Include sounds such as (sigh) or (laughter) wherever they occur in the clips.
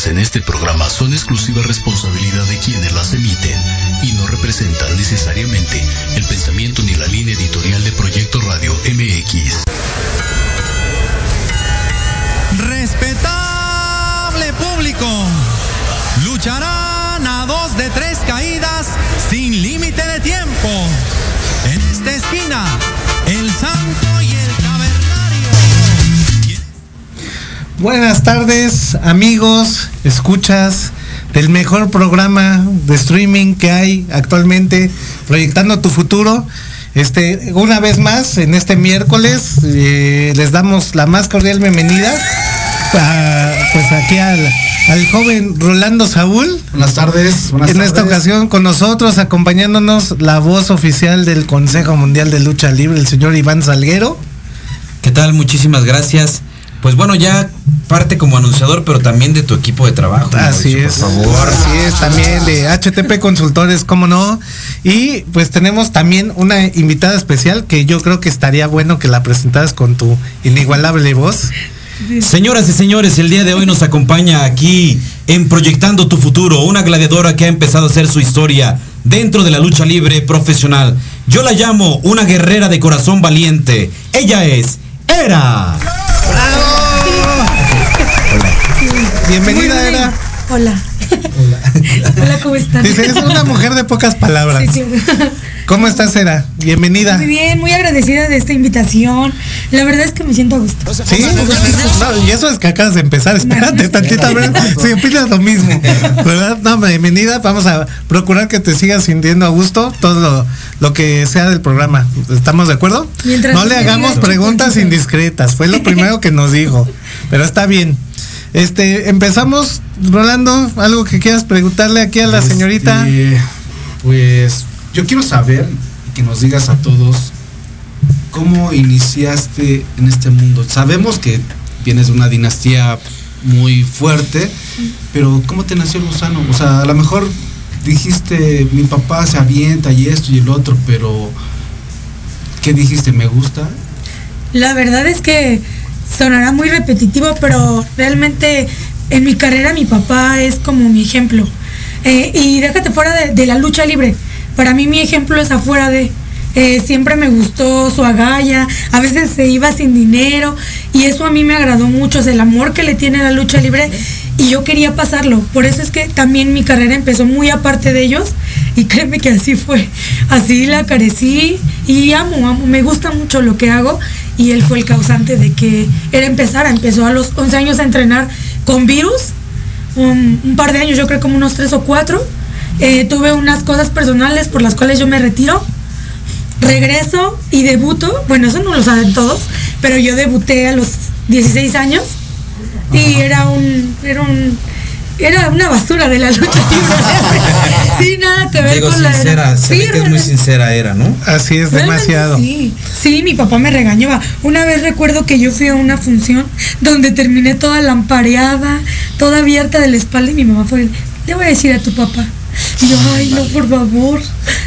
vertidas en este programa son exclusiva responsabilidad de quienes las emiten y no representan necesariamente el pensamiento ni la línea editorial de Proyecto Radio MX. Respetable público, lucharán a dos de tres caídas sin límite de tiempo. En esta esquina, el santo y el cavernario. Buenas tardes, amigos, escuchas del mejor programa de streaming que hay actualmente, proyectando tu futuro. Este, una vez más, en este miércoles, eh, les damos la más cordial bienvenida a, pues aquí al, al joven Rolando Saúl. Buenas tardes. Buenas en esta ocasión con nosotros, acompañándonos la voz oficial del Consejo Mundial de Lucha Libre, el señor Iván Salguero. ¿Qué tal? Muchísimas gracias. Pues bueno, ya parte como anunciador, pero también de tu equipo de trabajo. Así Mauricio, es. Por favor. Así es, también de HTP Consultores, cómo no. Y pues tenemos también una invitada especial que yo creo que estaría bueno que la presentaras con tu inigualable voz. Señoras y señores, el día de hoy nos acompaña aquí en Proyectando tu Futuro, una gladiadora que ha empezado a hacer su historia dentro de la lucha libre profesional. Yo la llamo una guerrera de corazón valiente. Ella es Era. Bienvenida. Era. Hola. Hola, ¿cómo están? Dice, es una mujer de pocas palabras. Sí, claro. ¿Cómo estás, Era? Bienvenida. Muy bien, muy agradecida de esta invitación. La verdad es que me siento a gusto. Sí, no, y eso es que acabas de empezar. Espérate tantito, si opinas lo mismo. ¿Verdad? No, bienvenida. Vamos a procurar que te sigas sintiendo a gusto todo lo, lo que sea del programa. ¿Estamos de acuerdo? Mientras no le hagamos preguntas indiscretas. Fue lo primero que nos dijo. Pero está bien. Este, empezamos, Rolando, algo que quieras preguntarle aquí a la Este, señorita. Pues yo quiero saber y que nos digas a todos cómo iniciaste en este mundo. Sabemos que vienes de una dinastía muy fuerte, pero ¿cómo te nació el gusano? O sea, a lo mejor dijiste, mi papá se avienta y esto y el otro, pero ¿qué dijiste? ¿Me gusta? La verdad es que sonará muy repetitivo, pero realmente en mi carrera mi papá es como mi ejemplo. Eh, y déjate fuera de, la lucha libre. Para mí mi ejemplo es afuera de... eh, siempre me gustó su agalla, a veces se iba sin dinero y eso a mí me agradó mucho, es el amor que le tiene la lucha libre y yo quería pasarlo. Por eso es que también mi carrera empezó muy aparte de ellos y créeme que así fue. Así la carecí y amo, amo, me gusta mucho lo que hago y él fue el causante de que él empezara. Empezó a los 11 años a entrenar con virus, un, un par de años, yo creo como unos 3 o 4. Eh, tuve unas cosas personales por las cuales yo me retiro. Regreso y debuto, bueno, eso no lo saben todos, pero yo debuté a los 16 años y era un, era un, era una basura de la lucha libre. (laughs) sí, nada que ver Digo con la sincera, se ve que es muy sincera Era, ¿no? Así es Realmente demasiado. Sí, sí, mi papá me regañaba. Una vez recuerdo que yo fui a una función donde terminé toda lampareada, toda abierta de la espalda y mi mamá fue, le voy a decir a tu papá. Y yo, ay, no, por favor.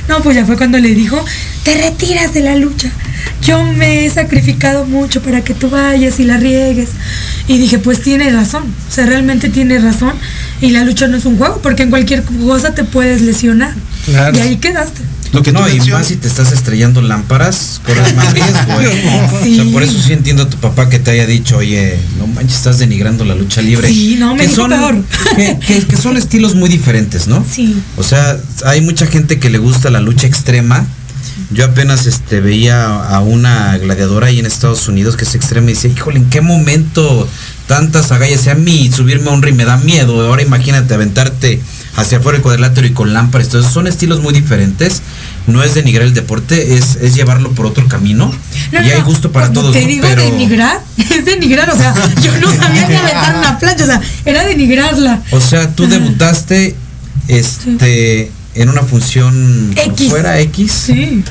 No, pues ya fue cuando le dijo, te retiras de la lucha. Yo me he sacrificado mucho para que tú vayas y la riegues. Y dije, pues tiene razón. O sea, realmente tiene razón. Y la lucha no es un juego, porque en cualquier cosa te puedes lesionar. Claro. Y ahí quedaste. Lo que tú no, y mencionas- más si te estás estrellando lámparas, corres más (laughs) riesgo, ¿eh? Sí. O sea, por eso sí entiendo a tu papá que te haya dicho, oye, no manches, estás denigrando la lucha libre. Sí, no, me que son, peor. Que, que- que son estilos muy diferentes, ¿no? Sí. O sea, hay mucha gente que le gusta la lucha extrema. Yo apenas este veía a una gladiadora ahí en Estados Unidos que es extrema y decía, híjole, ¿en qué momento tantas agallas? A mí subirme a un ring me da miedo. Ahora imagínate aventarte hacia afuera el cuadrilátero y con lámparas. Entonces son estilos muy diferentes. No es denigrar el deporte, es, es llevarlo por otro camino. No, y hay gusto para todos. Te ¿no? digo Pero, denigrar, (laughs) es denigrar, o sea, yo no (laughs) sabía que aventar una plancha, o sea, era denigrarla. o sea, tú debutaste este en una función X. fuera X. Sí.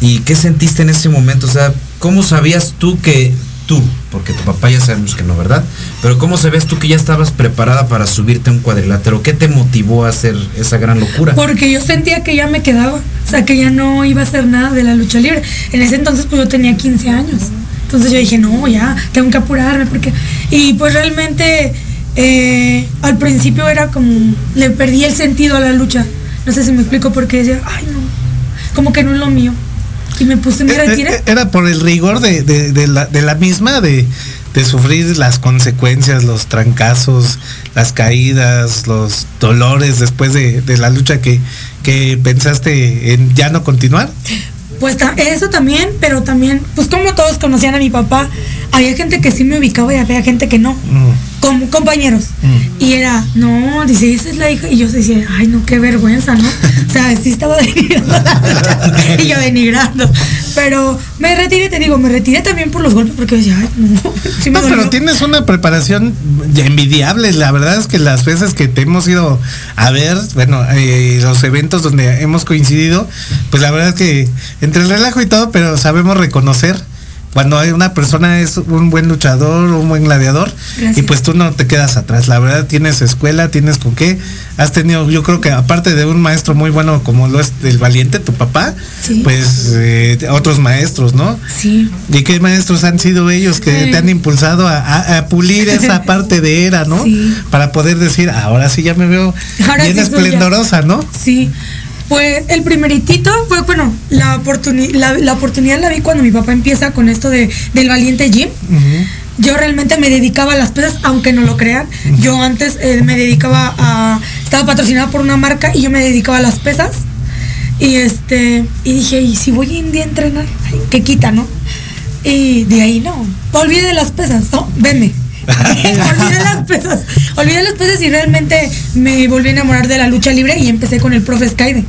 ¿Y qué sentiste en ese momento? O sea, ¿cómo sabías tú que tú, porque tu papá ya sabemos que no, ¿verdad? Pero ¿cómo sabías tú que ya estabas preparada para subirte a un cuadrilátero? ¿Qué te motivó a hacer esa gran locura? Porque yo sentía que ya me quedaba, o sea, que ya no iba a hacer nada de la lucha libre. En ese entonces, pues yo tenía 15 años. Entonces yo dije, no, ya, tengo que apurarme porque... Y pues realmente eh, al principio era como, le perdí el sentido a la lucha. No sé si me explico porque decía, ay no, como que no es lo mío. Y me puse, me Eh, eh. Era por el rigor de, de- de la, de la misma, de, de sufrir las consecuencias, los trancazos, las caídas, los dolores después de, de la lucha que, que pensaste en ya no continuar. Pues eso también, pero también, pues como todos conocían a mi papá, había gente que sí me ubicaba y había gente que no, Mm. Como compañeros. Mm. Y era, no, dice, esa es la hija. Y yo decía, ay, no, qué vergüenza, ¿no? O sea, sí estaba (laughs) y yo denigrando. Pero me retiré, te digo, me retiré también por los golpes porque decía, ay, no, (laughs) sí me No, pero tienes una preparación envidiable. La verdad es que las veces que te hemos ido a ver, bueno, eh, los eventos donde hemos coincidido, pues la verdad es que entre el relajo y todo, pero sabemos reconocer cuando hay una persona es un buen luchador, un buen gladiador, Gracias. y pues tú no te quedas atrás. La verdad tienes escuela, tienes con qué. Has tenido, yo creo que aparte de un maestro muy bueno como lo es el valiente, tu papá, Sí. pues eh, otros maestros, ¿no? Sí. ¿Y qué maestros han sido ellos que Sí. te han impulsado a, a- a pulir esa (laughs) parte de era, ¿no? Sí. Para poder decir, ahora sí ya me veo Ahora bien sí soy ya". esplendorosa, ¿no? Sí. Pues el primeritito fue, bueno, la, oportuni- la, la oportunidad la vi cuando mi papá empieza con esto de, del valiente gym. Yo realmente me dedicaba a las pesas, aunque no lo crean. Yo antes eh, me dedicaba a. Estaba patrocinada por una marca y yo me dedicaba a las pesas. Y este. Y dije, ¿y si voy un día a entrenar? ¿Qué quita, no? Y de ahí no. Olvide de las pesas, no, veme. (laughs) olvidé las pesas. Olvidé las pesas y realmente me volví a enamorar de la lucha libre y empecé con el profe Skyde.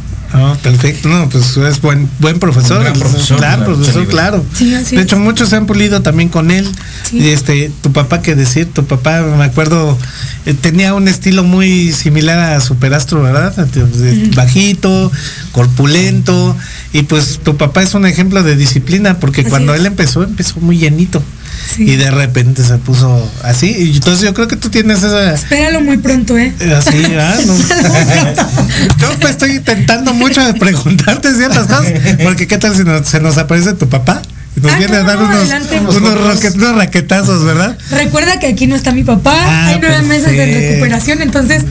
Perfecto. No, pues es buen, buen profesor. Gran profesor Claro, de profesor, claro. Sí, hecho, muchos se han pulido también con él. Sí. Y este, tu papá, que decir, tu papá, me acuerdo, eh, tenía un estilo muy similar a Superastro, ¿verdad? De- Bajito, corpulento. Y pues tu papá es un ejemplo de disciplina, porque Así cuando es. él empezó, empezó muy llenito. Sí. Y de repente se puso así. Y entonces yo creo que tú tienes esa. Espéralo muy pronto, ¿eh? Así, ¿verdad? No. (laughs) Yo me estoy intentando mucho de preguntarte ciertas cosas, porque qué tal si se nos aparece tu papá y nos Ah, viene a no, dar unos, unos, unos raquetazos, ¿verdad? Recuerda que aquí no está mi papá, Ah, hay nueve meses de recuperación, entonces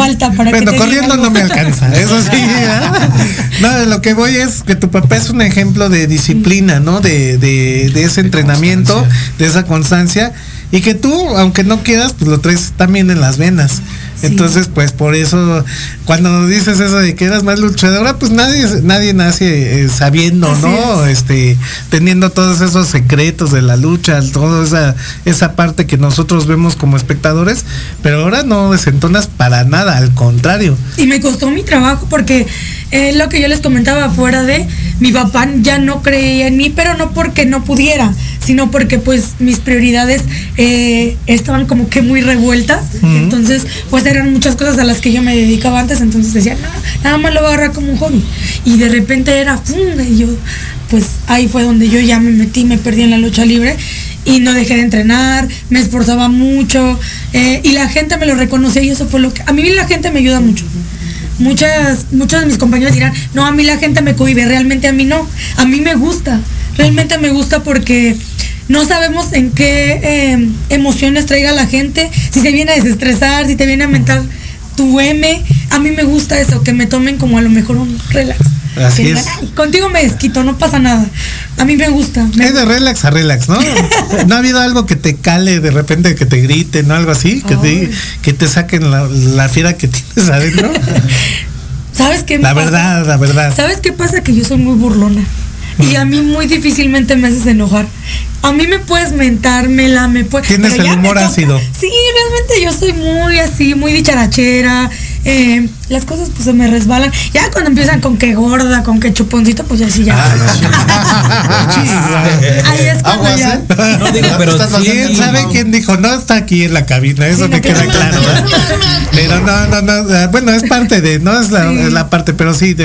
falta para Bueno, que corriendo no me alcanza, eso sí. ¿verdad? (laughs) No, lo que voy es que tu papá es un ejemplo de disciplina, ¿no? De, de, de ese entrenamiento, constancia. de esa constancia, y que tú, aunque no quieras, pues lo traes también en las venas. Sí. Entonces, pues por eso, cuando dices eso de que eras más luchadora, pues nadie, nadie nace eh, sabiendo, Así ¿no? es. Este, teniendo todos esos secretos de la lucha, toda esa, esa parte que nosotros vemos como espectadores, pero ahora no desentonas para nada, al contrario. Y me costó mi trabajo porque eh, lo que yo les comentaba fuera de mi papá ya no creía en mí, pero no porque no pudiera, sino porque pues mis prioridades eh, estaban como que muy revueltas. Entonces, pues eran muchas cosas a las que yo me dedicaba antes, entonces decía, no, nada más lo voy a agarrar como un hobby. Y de repente era, y yo, pues ahí fue donde yo ya me metí, me perdí en la lucha libre y no dejé de entrenar, me esforzaba mucho eh, y la gente me lo reconocía y eso fue lo que... A mí la gente me ayuda mucho. Muchas, muchos de mis compañeros dirán, no, a mí la gente me cohibe, realmente a mí no, a mí me gusta, realmente me gusta porque no sabemos en qué eh, emociones traiga la gente, si se viene a desestresar, si te viene a mentar tu M, a mí me gusta eso, que me tomen como a lo mejor un relax. Así es. "Ay, contigo me desquito, no pasa nada. A mí me gusta. me Es de relax a relax, ¿no? (laughs) ¿No ha habido algo que te cale de repente, que te griten, ¿no? Algo así, que te, Ay. que te saquen la, la fiera que tienes adentro. (laughs) ¿Sabes qué? me La pasa? verdad, la verdad. ¿Sabes qué pasa? Que yo soy muy burlona. (laughs) Y a mí muy difícilmente me haces enojar. A mí me puedes mentar, me puedes. Tienes el humor ácido. Sí, realmente yo soy muy así, muy dicharachera. Eh, las cosas pues se me resbalan. Ya cuando empiezan con que gorda, con que chuponcito, pues ya sí ya. Ahí es cuando Aguas, ya. ¿eh? No digo, pero Estás sí, ¿Quién sabe quién dijo? No está aquí en la cabina, eso Sí, me no, queda que- claro. Pero no, no, no. eh, Bueno, es parte de, no es la, Sí. es la parte, pero sí,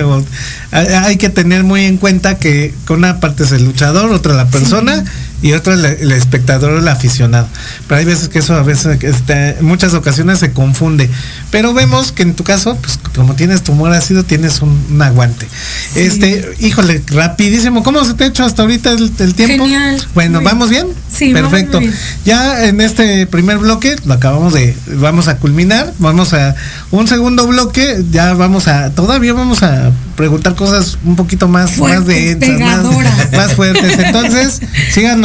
hay, hay que tener muy en cuenta que con una parte es el luchador, otra la persona y otro el, el espectador o el aficionado. Pero hay veces que eso a veces, en muchas ocasiones se confunde. Pero vemos que en tu caso, pues como tienes tumor ácido, tienes un, un aguante. Este, híjole, rapidísimo. ¿Cómo se te ha hecho hasta ahorita el, el tiempo? Genial. Bueno, Muy ¿vamos bien? Sí, vamos Perfecto. bien. Ya en este primer bloque lo acabamos de, vamos a culminar, vamos a un segundo bloque, ya vamos a, todavía vamos a preguntar cosas un poquito más, Fuertes, más densas, más, (laughs) más fuertes. Entonces, síganos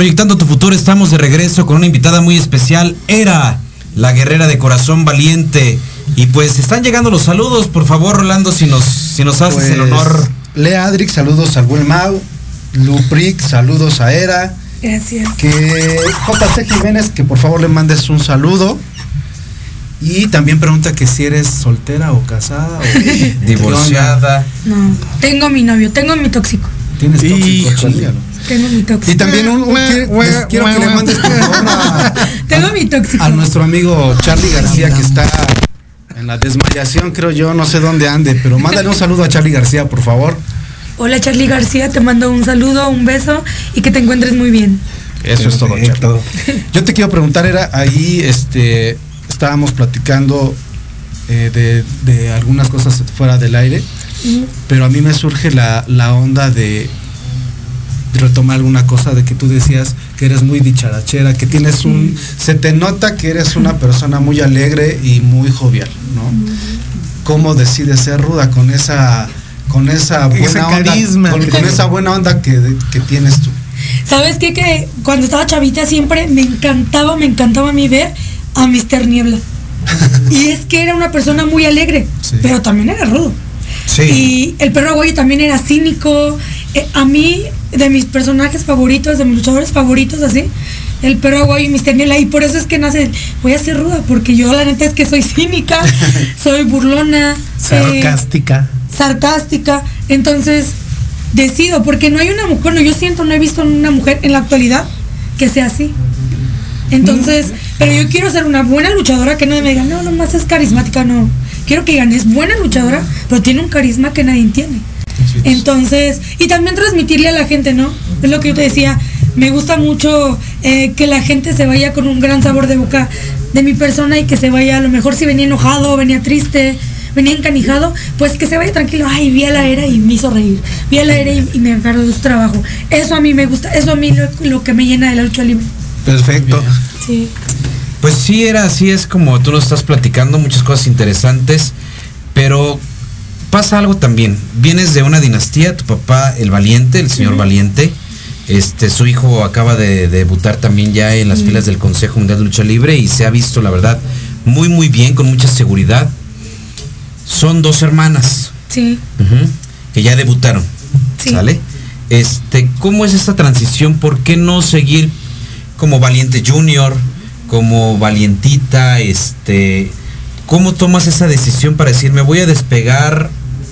Proyectando tu Futuro, estamos de regreso con una invitada muy especial. Era la guerrera de corazón valiente. Y pues están llegando los saludos. Por favor, Rolando, si nos, si nos haces el Pues, honor. Lea Adric, saludos al buen Mau. Lupric, saludos a Era. Gracias. Que JC Jiménez, que por favor le mandes un saludo. Y también pregunta que si eres soltera o casada o (laughs) Divorciada. No, tengo mi novio, tengo mi tóxico. Tienes tóxico. Tengo mi tóxico. Y también un, un- quiero, les quiero que le mandes por favor a, (laughs) Tengo mi tóxico. a nuestro amigo Charlie García que está en la desmayación, creo yo, no sé dónde ande, pero mándale un saludo a Charlie García, por favor. Hola Charlie García, te mando un saludo, un beso y que te encuentres muy bien. Eso es todo. Charlie. (laughs) Yo te quiero preguntar, era ahí, este, estábamos platicando eh, de, de algunas cosas fuera del aire, pero a mí me surge la, la onda de retomar alguna cosa de que tú decías que eres muy dicharachera, que tienes un, se te nota que eres una persona muy alegre y muy jovial, ¿no? ¿Cómo decides ser ruda con esa, con esa buena Ese onda, con, con esa buena onda que, que tienes tú? ¿Sabes qué? Que cuando estaba chavita siempre me encantaba, me encantaba a mí ver a Mr. Niebla. (laughs) y es que era una persona muy alegre, Sí. pero también era rudo. Sí. Y el perro aguayo también era cínico. Eh, a mí, de mis personajes favoritos, de mis luchadores favoritos, así, el perro aguayo y Mr. Niebla. Y por eso es que nace, voy a ser ruda, porque yo la neta es que soy cínica, (laughs) soy burlona, eh, Sarcástica. sarcástica. Entonces, decido, porque no hay una mujer, no, yo siento, no he visto una mujer en la actualidad que sea así. Entonces, pero yo quiero ser una buena luchadora que nadie me diga, no, nomás es carismática, no. Quiero que digan, es buena luchadora, pero tiene un carisma que nadie tiene. Entonces, y también transmitirle a la gente, ¿no? Es lo que yo te decía, me gusta mucho eh, que la gente se vaya con un gran sabor de boca de mi persona y que se vaya, a lo mejor si venía enojado, venía triste, venía encanijado, pues que se vaya tranquilo, ay, vi a la era y me hizo reír, vi a la era y, y me agarró su trabajo. Eso a mí me gusta, eso a mí lo, lo que me llena de la lucha libre. Perfecto. Sí. Pues sí, era así, es como tú nos estás platicando, muchas cosas interesantes, pero pasa algo también. Vienes de una dinastía, tu papá, el valiente, el señor valiente, este, su hijo acaba de debutar también ya en las filas del Consejo Mundial de Lucha Libre y se ha visto, la verdad, muy, muy bien, con mucha seguridad. Son dos hermanas Sí. que ya debutaron, Sí. ¿sale? Este, ¿cómo es esta transición? ¿Por qué no seguir como Valiente Junior, como Valientita, este, ¿cómo tomas esa decisión para decir, me voy a despegar?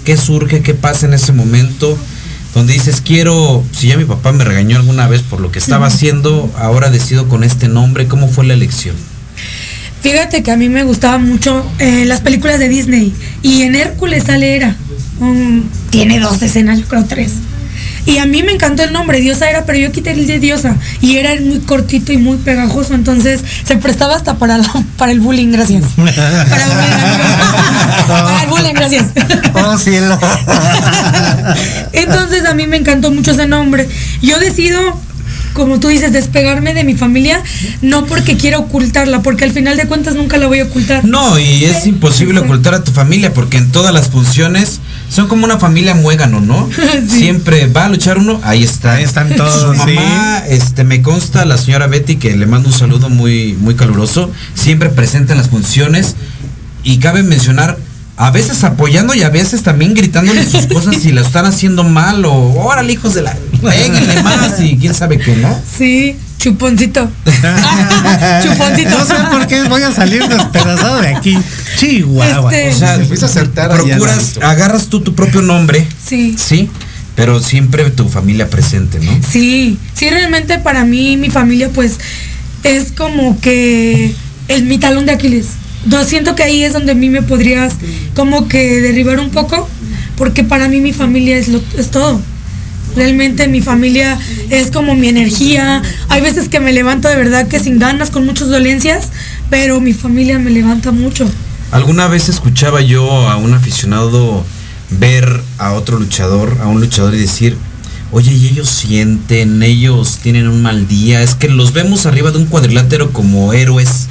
¿Qué surge? ¿Qué pasa en ese momento? Donde dices, quiero, si ya mi papá me regañó alguna vez por lo que estaba haciendo, ahora decido con este nombre, ¿cómo fue la elección? Fíjate que a mí me gustaban mucho eh, las películas de Disney. Y en Hércules sale Hera. Mm, tiene dos escenas, yo creo tres. Y a mí me encantó el nombre, Diosa era, pero yo quité el de Diosa. Y era muy cortito y muy pegajoso, entonces se prestaba hasta para, la- para el bullying, gracias. (laughs) Para, el bullying, para el bullying, gracias. Oh, cielo. Entonces a mí me encantó mucho ese nombre. Yo decido, como tú dices, despegarme de mi familia, no porque quiera ocultarla, porque al final de cuentas nunca la voy a ocultar. No, y es imposible ocultar a tu familia porque en todas las funciones son como una familia muégano, ¿no? (laughs) Sí. Siempre va a luchar uno, ahí está. Ahí están todos, Su mamá, este, me consta la señora Betty que le mando un saludo muy, muy caluroso, siempre presente en las funciones y cabe mencionar a veces apoyando y a veces también gritándole sus (laughs) cosas si lo están haciendo mal o órale hijos de la péguenle más y quién sabe qué, ¿no? Sí, chuponcito. (laughs) chuponcito. No sé por qué voy a salir despedazado de aquí. Chihuahua. Este- O sea, Se empieza a acertar procuras, agarras tú tu propio nombre, Sí. sí, pero siempre tu familia presente, ¿no? Sí, sí, realmente para mí, mi familia, pues, es como que es mi talón de Aquiles. Yo siento que ahí es donde a mí me podrías como que derribar un poco, porque para mí mi familia es, lo, es todo. Realmente mi familia es como mi energía. Hay veces que me levanto de verdad que sin ganas, con muchas dolencias, pero mi familia me levanta mucho. Alguna vez escuchaba yo a un aficionado ver a otro luchador, a un luchador y decir, oye, y ellos sienten, ellos tienen un mal día, es que los vemos arriba de un cuadrilátero como héroes.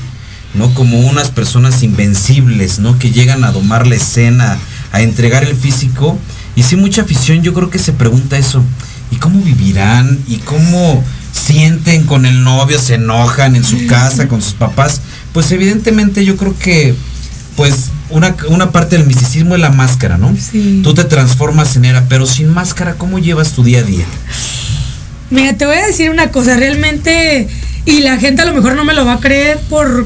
Como unas personas invencibles, ¿no? Que llegan a domar la escena, a entregar el físico. Y sí, mucha afición yo creo que se pregunta eso, ¿y cómo vivirán? ¿Y cómo sienten con el novio? ¿Se enojan en su casa con sus papás? Pues evidentemente yo creo que pues una, una parte del misticismo es la máscara, ¿no? Sí. Tú te transformas en era, pero sin máscara, ¿cómo llevas tu día a día? Mira, te voy a decir una cosa, realmente, y la gente a lo mejor no me lo va a creer por,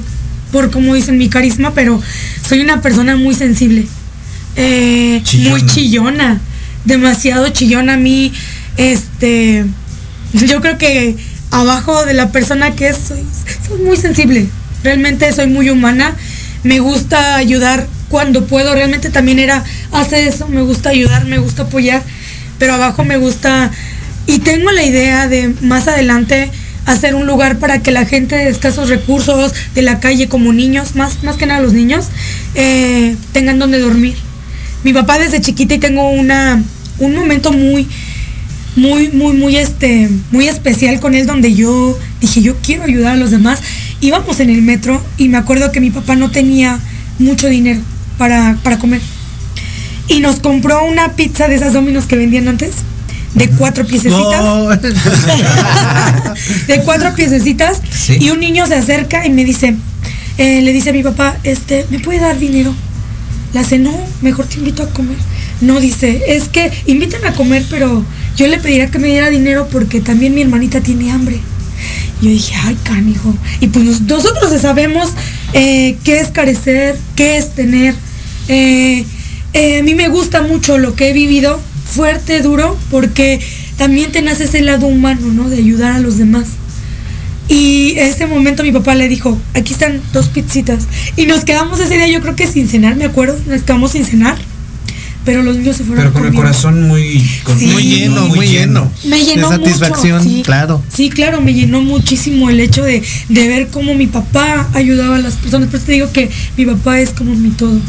por como dicen, mi carisma, pero soy una persona muy sensible. Eh, Chillona. muy chillona, demasiado chillona a mí, este, yo creo que abajo de la persona que es, soy, soy muy sensible, realmente soy muy humana, me gusta ayudar cuando puedo, realmente también era, hace eso, me gusta ayudar, me gusta apoyar, pero abajo me gusta, y tengo la idea de más adelante hacer un lugar para que la gente de escasos recursos, de la calle, como niños, más, más que nada los niños, eh, tengan donde dormir. Mi papá desde chiquita y tengo una, un momento muy, muy, muy, muy, este, muy especial con él donde yo dije, yo quiero ayudar a los demás. Íbamos en el metro y me acuerdo que mi papá no tenía mucho dinero para, para comer. Y nos compró una pizza de esas dominos que vendían antes, de cuatro piececitas. No. (laughs) de cuatro piececitas. Sí. Y un niño se acerca y me dice, eh, le dice a mi papá, este, ¿me puede dar dinero? La hace, no, mejor te invito a comer. No, dice, es que invítame a comer, pero yo le pediría que me diera dinero porque también mi hermanita tiene hambre. Y yo dije, ay, canijo. Y pues nos- nosotros sabemos eh, qué es carecer, qué es tener. Eh, eh, a mí me gusta mucho lo que he vivido, fuerte, duro, porque también te nace ese lado humano, ¿no? De ayudar a los demás. Y ese momento mi papá le dijo, aquí están dos pizzitas. Y nos quedamos ese día, yo creo que sin cenar, me acuerdo, nos quedamos sin cenar. Pero los niños se fueron Pero con el corazón muy, con- Sí. Muy lleno, muy, lleno. Me llenó De satisfacción, mucho, sí. claro. Sí, claro, me llenó muchísimo el hecho de, de ver cómo mi papá ayudaba a las personas. Por eso te digo que mi papá es como mi todo.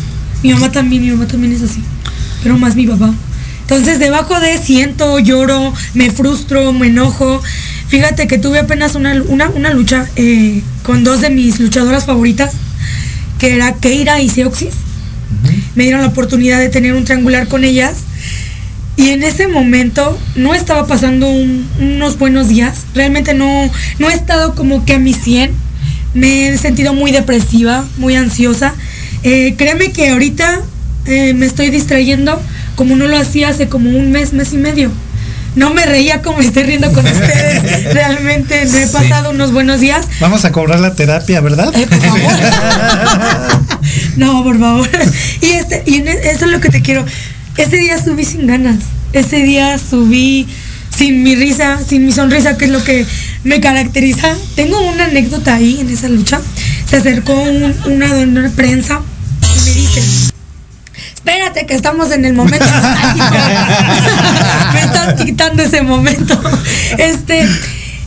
Mi mamá también, mi mamá también es así. Pero más mi papá. Entonces, debajo de siento, lloro, me frustro, me enojo. Fíjate que tuve apenas una, una, una lucha eh, con dos de mis luchadoras favoritas, que era Keira y Seoxis. Me dieron la oportunidad de tener un triangular con ellas. Y en ese momento no estaba pasando un- unos buenos días. Realmente no, no he estado como que a mi 100. Me he sentido muy depresiva, muy ansiosa. Eh, créeme que ahorita eh, me estoy distrayendo como no lo hacía hace como un mes, mes y medio. No me reía como me estoy riendo con ustedes. (laughs) Realmente no he Sí. pasado unos buenos días. Vamos a cobrar la terapia, ¿verdad? Eh, por favor. (laughs) no, por favor. Y este, y e- eso es lo que te quiero. Ese día subí sin ganas. Ese día subí sin mi risa, sin mi sonrisa, que es lo que me caracteriza. Tengo una anécdota ahí en esa lucha. Se acercó un- una dona de prensa y me dice, espérate que estamos en el momento nostálgico". (laughs) me estás quitando ese momento. Este,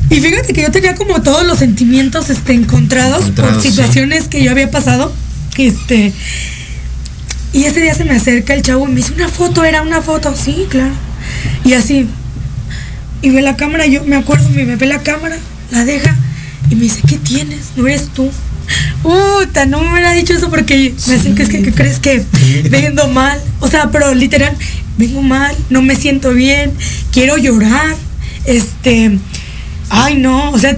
y fíjate que yo tenía como todos los sentimientos este, encontrados, por sí. situaciones que yo había pasado. Este, y ese día se me acerca el chavo y me dice, una foto, era una foto, sí, claro. Y así, y ve la cámara, yo me acuerdo, me ve la cámara, la deja y me dice, ¿qué tienes? No eres tú. Puta, no me hubiera dicho eso porque me hacen que es que, que crees que vengo mal. O sea, pero literal, vengo mal, no me siento bien, quiero llorar. Este, ay no, o sea,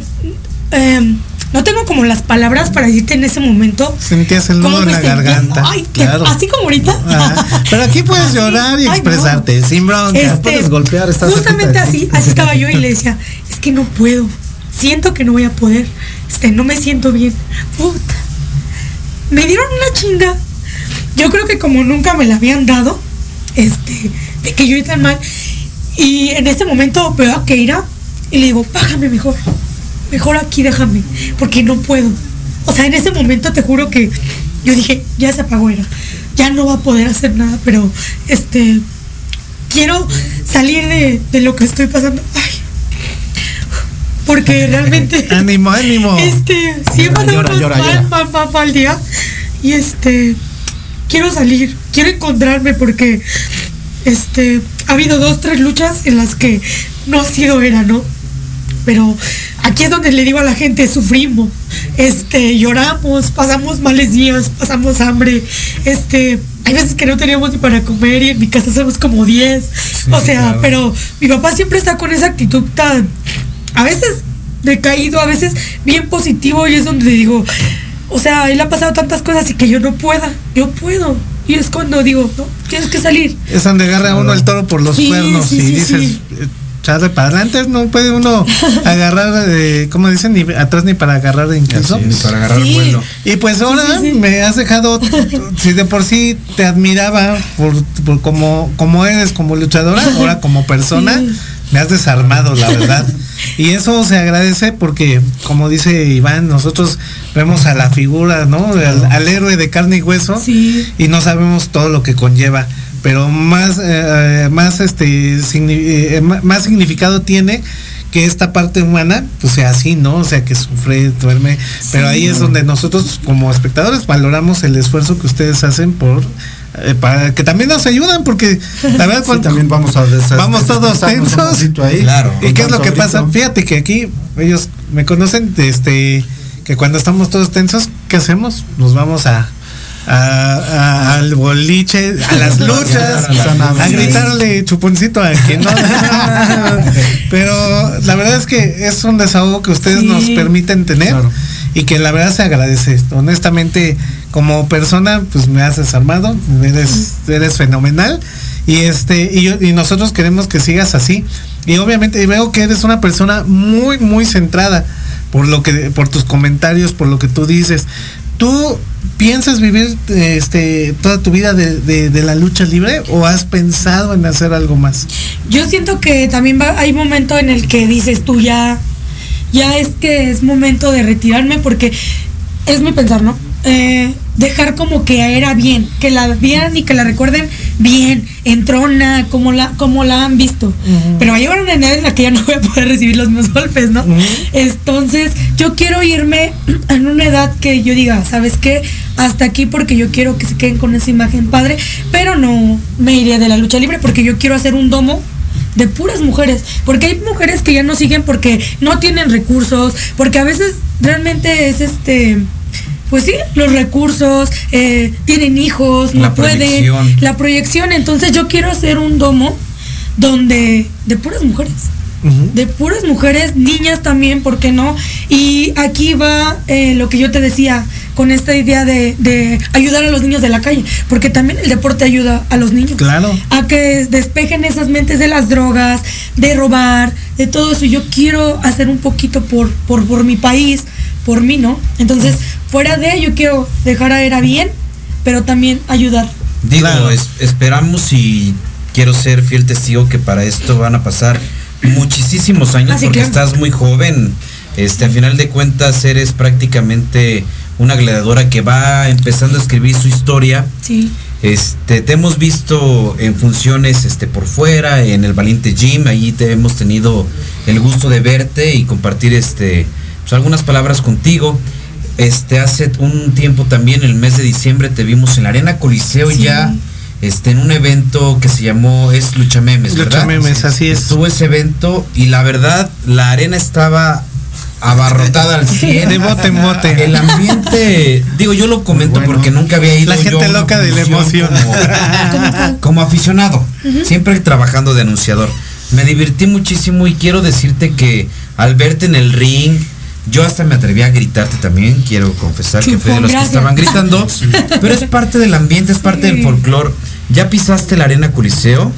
em, no tengo como las palabras para decirte en ese momento. Sentías el nudo en la garganta. Ay, que- claro. así como ahorita. Ajá. Pero aquí puedes llorar y Ay, no. expresarte, sin bronca. Este, puedes golpear, estás Justamente así, así estaba yo y le decía, es que no puedo, siento que no voy a poder, este, no me siento bien. Puta. Me dieron una chinga. Yo creo que como nunca me la habían dado, este, de que yo iba tan mal. Y en ese momento veo a Keira y le digo, bájame mejor, mejor aquí déjame, porque no puedo. O sea, en ese momento te juro que yo dije, ya se apagó era, ya no va a poder hacer nada, pero este, quiero salir de, de lo que estoy pasando. Ay, porque realmente. Ánimo, ánimo. Este, sí he Llora, llora, llora, mal, mal, mal, mal día. Y este, quiero salir, quiero encontrarme porque, este, ha habido dos, tres luchas en las que no ha sido era, ¿no? Pero aquí es donde le digo a la gente, sufrimos, este, lloramos, pasamos males días, pasamos hambre, este, hay veces que no tenemos ni para comer y en mi casa somos como 10. o sea, claro. pero mi papá siempre está con esa actitud tan, a veces decaído, a veces bien positivo y es donde le digo, o sea, él ha pasado tantas cosas y que yo no pueda, yo puedo. Y es cuando digo, no, tienes que salir. Es donde agarra uno el toro por los Sí, cuernos sí, y sí, dices, sí. eh, echarle para adelante, no puede uno (laughs) agarrar, eh, como dicen, ni atrás ni para agarrar incluso. Sí, ni para agarrar vuelo. Y pues ahora sí, sí. me has dejado, si de por sí te admiraba por, por como, como eres como luchadora, ahora como persona, Sí. me has desarmado, la verdad. (laughs) Y eso se agradece porque, como dice Iván, nosotros vemos a la figura, ¿no? Al, al héroe de carne y hueso Sí. y no sabemos todo lo que conlleva. Pero más, eh, más, este, signi- eh, más significado tiene que esta parte humana, pues sea así, ¿no? O sea, que sufre, duerme. Pero ahí es donde nosotros como espectadores valoramos el esfuerzo que ustedes hacen por... eh, para que también nos ayudan, porque la verdad Sí, cuando también vamos a vamos todos tensos. ahí. Claro. ¿Y qué es lo que grito. pasa? Fíjate que aquí ellos me conocen, este, que cuando estamos todos tensos, ¿qué hacemos? Nos vamos a, a- a- al boliche, a las (laughs) luchas, a gritarle chuponcito a quien no. (laughs) Pero la verdad es que es un desahogo que ustedes Sí. nos permiten tener Claro. Y que la verdad se agradece. Honestamente, como persona, pues me has desarmado, eres, eres fenomenal. Y este, y yo, y nosotros queremos que sigas así. Y obviamente veo que eres una persona muy, muy centrada por lo que, por tus comentarios, por lo que tú dices. ¿Tú piensas vivir este toda tu vida de, de- de la lucha libre o has pensado en hacer algo más? Yo siento que también va, hay momento en el que dices tú ya, ya es que es momento de retirarme porque es mi pensar, ¿no? Eh, dejar como que era bien, que la vieran y que la recuerden bien, en trona, como la, como la han visto. Pero va a llegar una edad en la que ya no voy a poder recibir los mismos golpes, ¿no? Entonces, yo quiero irme (clears throat) en una edad que yo diga, ¿sabes qué? Hasta aquí porque yo quiero que se queden con esa imagen padre, pero no me iré de la lucha libre porque yo quiero hacer un domo de puras mujeres, porque hay mujeres que ya no siguen porque no tienen recursos, porque a veces realmente es este pues sí, los recursos, eh, tienen hijos, no La pueden, proyección. la proyección. Entonces yo quiero hacer un domo donde de puras mujeres, de puras mujeres, niñas también, ¿por qué no? Y aquí va eh, lo que yo te decía con esta idea de, de ayudar a los niños de la calle, porque también el deporte ayuda a los niños Claro. a que despejen esas mentes de las drogas, de robar, de todo eso. Yo quiero hacer un poquito por, por, por mi país, por mí, ¿no? Entonces, fuera de yo quiero dejar a Era bien, pero también ayudar. Digo, Claro. es- esperamos y quiero ser fiel testigo que para esto van a pasar muchísimos años Ah, porque claro. estás muy joven. Este, a final de cuentas eres prácticamente una gladiadora que va empezando a escribir su historia. Sí. Este, te hemos visto en funciones este, por fuera, en el Valiente Gym, ahí te hemos tenido el gusto de verte y compartir este, pues, algunas palabras contigo. Este, hace un tiempo también, el mes de diciembre, te vimos en la Arena Coliseo Sí. ya, este, en un evento que se llamó Es Lucha Memes, ¿verdad? Lucha Memes, así es. Estuvo ese evento y la verdad, la arena estaba abarrotada al 100. De bote en bote. El ambiente, digo, yo lo comento porque nunca había ido La gente loca de la emoción. Como, (laughs) como aficionado, siempre trabajando de anunciador. Me divertí muchísimo y quiero decirte que al verte en el ring, yo hasta me atreví a gritarte también, quiero confesar que fui de los que estaban gritando, pero es parte del ambiente, es parte del folclore. ¿Ya pisaste la arena Coliseo?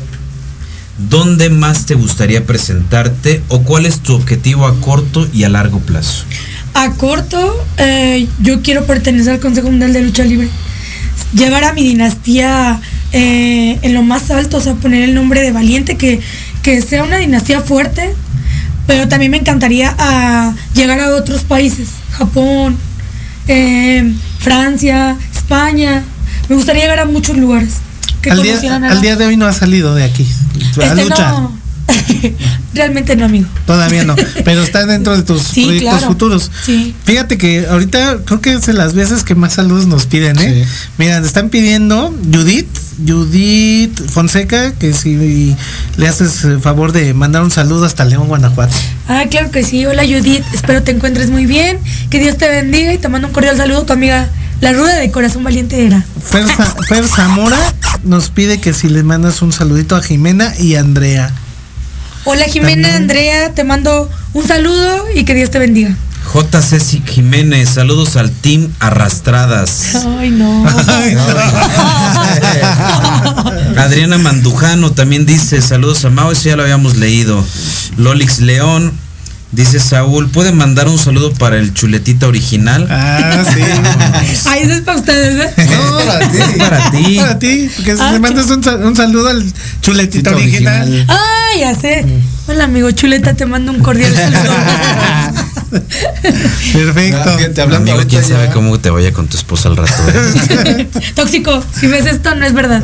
¿Dónde más te gustaría presentarte o cuál es tu objetivo a corto y a largo plazo? A corto, eh, yo quiero pertenecer al Consejo Mundial de Lucha Libre. Llevar a mi dinastía eh, en lo más alto, o sea, poner el nombre de Valiente, que, que sea una dinastía fuerte, pero también me encantaría ah, llegar a otros países, Japón, eh, Francia, España. Me gustaría llegar a muchos lugares. Que Al día, a al de hoy no ha salido de aquí. A Este, lucha. no. (laughs) Realmente no, amigo. Todavía no, pero está dentro de tus (laughs) Sí, proyectos claro. futuros. Sí. Fíjate que ahorita creo que es de las veces que más saludos nos piden, ¿eh? Mira, te están pidiendo Judith, Judith Fonseca, que si le haces el favor de mandar un saludo hasta León, Guanajuato. Ah, claro que sí. Hola Judith, espero te encuentres muy bien. Que Dios te bendiga y te mando un cordial saludo tu amiga, la ruda de corazón valiente era. Fer, Fer Zamora nos pide que si le mandas un saludito a Jimena y a Andrea. Hola Jimena, También. Andrea, te mando un saludo y que Dios te bendiga. JC Jiménez, saludos al team Arrastradas. Ay, no. (laughs) (laughs) Adriana Mandujano también dice, saludos a Mao, eso ya lo habíamos leído. Lolix León, dice Saúl, ¿puede mandar un saludo para el chuletita original? Ah, sí. (laughs) Ay, eso es para ustedes, ¿eh? (laughs) No, para ti. Es para ti. (laughs) Para ti, porque si Ah, le mandas un, sa- un saludo al chuletito original. Ah, ya sé. Hola amigo Chuleta, te mando un cordial saludo. Perfecto. Hablando Amigo, quién sabe ya- cómo te vaya con tu esposa al rato. ¿eh? Tóxico, si ves esto no es verdad.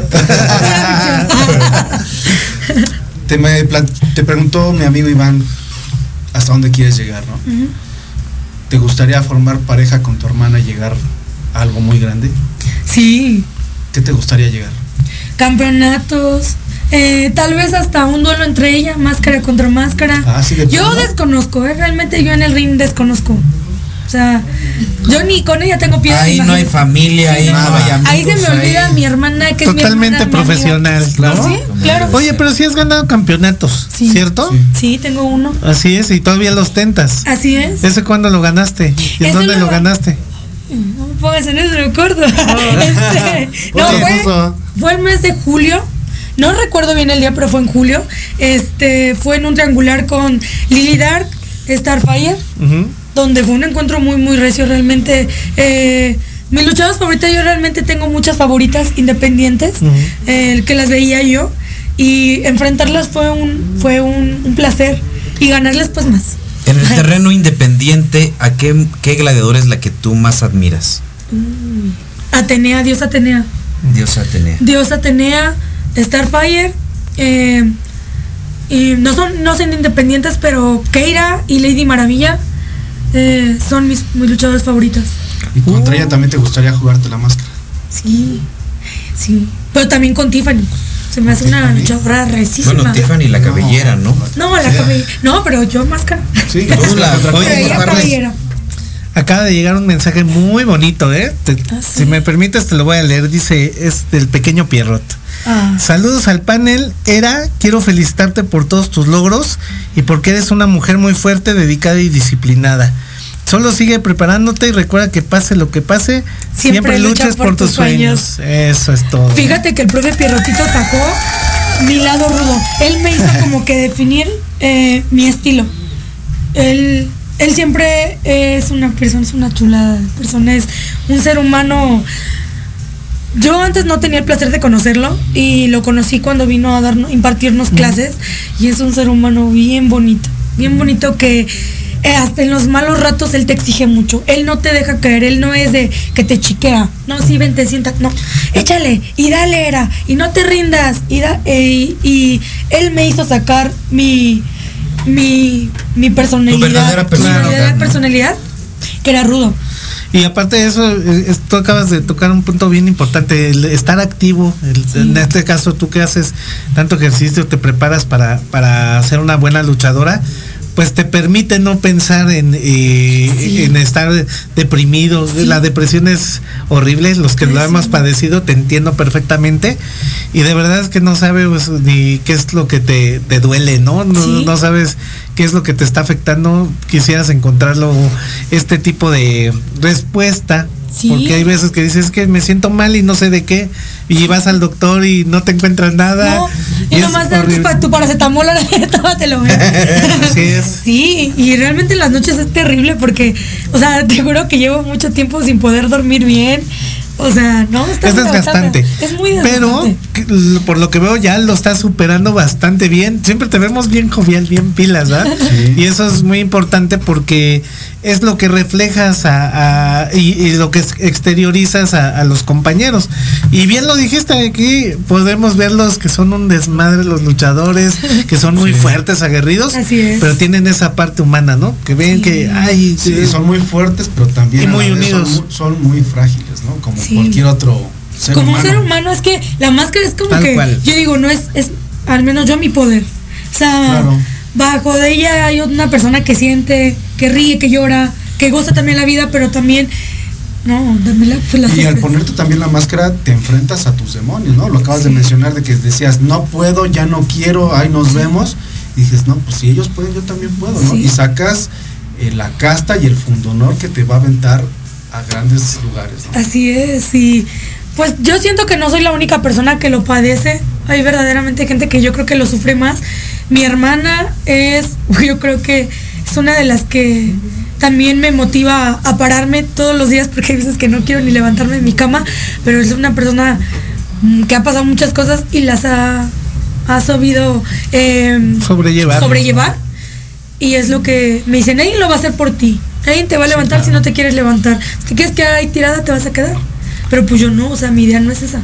Te, me te preguntó mi amigo Iván hasta dónde quieres llegar, ¿no? ¿Te gustaría formar pareja con tu hermana y llegar a algo muy grande? Sí, ¿Qué te gustaría llegar? campeonatos, eh, tal vez hasta un duelo entre ella, máscara contra máscara. Ah, sí, de yo desconozco, ¿eh? realmente yo en el ring desconozco. O sea, yo ni con ella tengo piedad. Ahí no hay familia, ahí no hay amigos. Ahí se me olvida ahí- mi hermana que es mi Totalmente hermana, mi amiga. profesional, ¿no? Sí, claro. Oye, pero si has ganado campeonatos, Sí. ¿cierto? Sí. Sí, tengo uno. Así es, y todavía los tentas. Así es. ¿Ese cuándo lo ganaste? ¿Y en dónde lo lo gan- ganaste? No me pongas en eso, me acuerdo. Este, no, Oye, fue, fue el mes de julio. No recuerdo bien el día, pero fue en julio. Este, fue en un triangular con Lily Dark, Starfire, Ujú. Donde fue un encuentro muy, muy recio. Realmente, eh, mis luchadoras favoritas, yo realmente tengo muchas favoritas independientes, eh, el que las veía yo. Y enfrentarlas fue un, fue un, un placer. Y ganarles, pues más. En el terreno independiente, ¿a qué, qué gladiador es la que tú más admiras? Atenea, Dios Atenea. Dios Atenea. Dios Atenea, Starfire. eh, y no son, no son independientes, pero Keira y Lady Maravilla eh, son mis, mis luchadoras favoritas. Y contra ella también te gustaría jugarte la máscara. Sí, sí. Pero también con Tiffany. Se me hace una luchadora resísima. Bueno, Tiffany la cabellera, ¿no? No, la cabellera. No, pero yo máscara. Sí, Tú la- oye, cabellera. Acaba de llegar un mensaje muy bonito, ¿eh? Te- Ah, sí. Si me permites, te lo voy a leer. Dice, es del pequeño Pierrot. Ah, Saludos al panel. Era, quiero felicitarte por todos tus logros y porque eres una mujer muy fuerte, dedicada y disciplinada. Solo sigue preparándote y recuerda que pase lo que pase, siempre, Siempre lucha luches por por, tus sueños. Eso es todo. Fíjate que el profe Pierrotito sacó mi lado rudo. Él me hizo (laughs) como que definir eh, mi estilo. Él, él siempre es una persona, es una chulada persona, es un ser humano. Yo antes no tenía el placer de conocerlo y lo conocí cuando vino a darnos, impartirnos clases y es un ser humano bien bonito, bien bonito que eh, hasta en los malos ratos él te exige mucho. Él no te deja caer, él no es de que te chiquea. No, sí, ven, te sienta. No, échale y dale era y no te rindas. Y, da, eh, y él me hizo sacar mi, mi, mi personalidad. verdadera mi verdadera personalidad, que era rudo. Y aparte de eso, es- tú acabas de tocar un punto bien importante, el estar activo. el- En este caso, tú que haces tanto ejercicio, te preparas para, para ser una buena luchadora, pues te permite no pensar en, eh, en estar deprimido. La depresión es horrible, los que lo hemos padecido te entiendo perfectamente. Y de verdad es que no sabes pues, ni qué es lo que te, te duele, ¿no? No, no sabes qué es lo que te está afectando. Quisieras encontrarlo, este tipo de respuesta. Sí. Porque hay veces que dices que me siento mal y no sé de qué. Y vas al doctor y no te encuentras nada. No, y es nomás dar tu, paracetamol, (laughs) tómatelo. Así (laughs) es. Sí, y realmente en las noches es terrible porque, o sea, te juro que llevo mucho tiempo sin poder dormir bien. O sea, no, está Es desgastante. Es muy Pero desgastante. l- por lo que veo ya lo estás superando bastante bien. Siempre te vemos bien jovial, bien pilas, ¿verdad? Y eso es muy importante porque es lo que reflejas a, a- y, y lo que exteriorizas a, a los compañeros. Y bien lo dijiste aquí, podemos verlos que son un desmadre los luchadores, que son muy fuertes, aguerridos, Así es. pero tienen esa parte humana, ¿no? Que ven Sí. que, ay, Sí, son muy fuertes, pero también Y muy unidos. Son, mu- son muy frágiles, ¿no? Como Sí. cualquier otro ser como humano. un ser humano es que la máscara es como Tal que cual. yo digo no es es al menos yo mi poder o sea Claro. bajo de ella hay una persona que siente que ríe que llora que goza también la vida pero también no la, pues, la Y al ponerte también la máscara te enfrentas a tus demonios, ¿no? Lo acabas de mencionar de que decías, no puedo, ya no quiero, ahí nos vemos. Y dices, no, pues si ellos pueden, yo también puedo, ¿no? Sí. Y sacas eh, la casta y el fundonor que te va a aventar a grandes lugares, ¿no? Así es, y pues yo siento que no soy la única persona que lo padece. Hay verdaderamente gente que yo creo que lo sufre más. Mi hermana es, (laughs) yo creo que es una de las que también me motiva a, pararme todos los días porque hay veces que no quiero ni levantarme de mi cama, pero es una persona mm, que ha pasado muchas cosas y las ha, ha sabido em, sobrellevar. sobrellevar. Y es lo que me dicen, nadie lo va a hacer por ti. Nadie te va a levantar si no te quieres levantar. Si te quieres quedar ahí tirada, te vas a quedar. Pero pues yo no, o sea, mi idea no es esa.